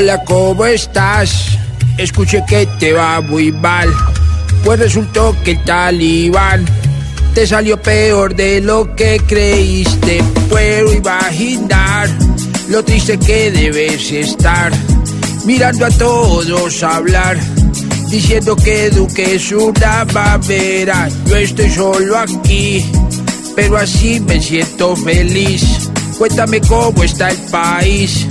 Hola, ¿cómo estás? Escuché que te va muy mal. Pues resultó que el talibán te salió peor de lo que creíste. Puedo imaginar lo triste que debes estar. Mirando a todos hablar. Diciendo que Duque es una mamera. Yo estoy solo aquí. Pero así me siento feliz. Cuéntame cómo está el país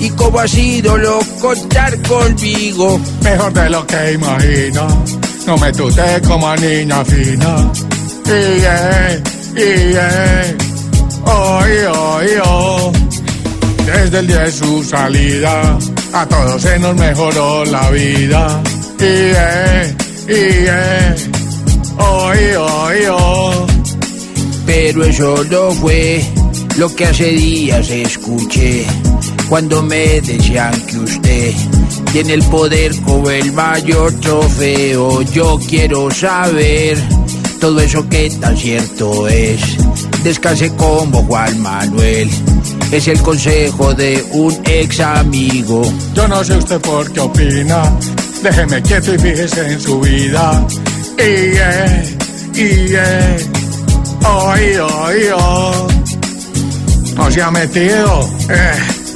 y cómo ha sido lo contar conmigo. Mejor de lo que imagino, no me tuté como niña fina. Y yeah, y yeah, oh, oh, oh. Desde el día de su salida, a todos se nos mejoró la vida. Y yeah, y yeah, oh, oh, oh. Pero eso no fue lo que hace días escuché cuando me decían que usted tiene el poder como el mayor trofeo. Yo quiero saber todo eso que tan cierto es. Descanse como Juan Manuel. Es el consejo de un ex amigo. Yo no sé usted por qué opina. Déjeme quieto y fíjese en su vida. Y y yeah. Oh, oh, oh. Se ha metido. Eh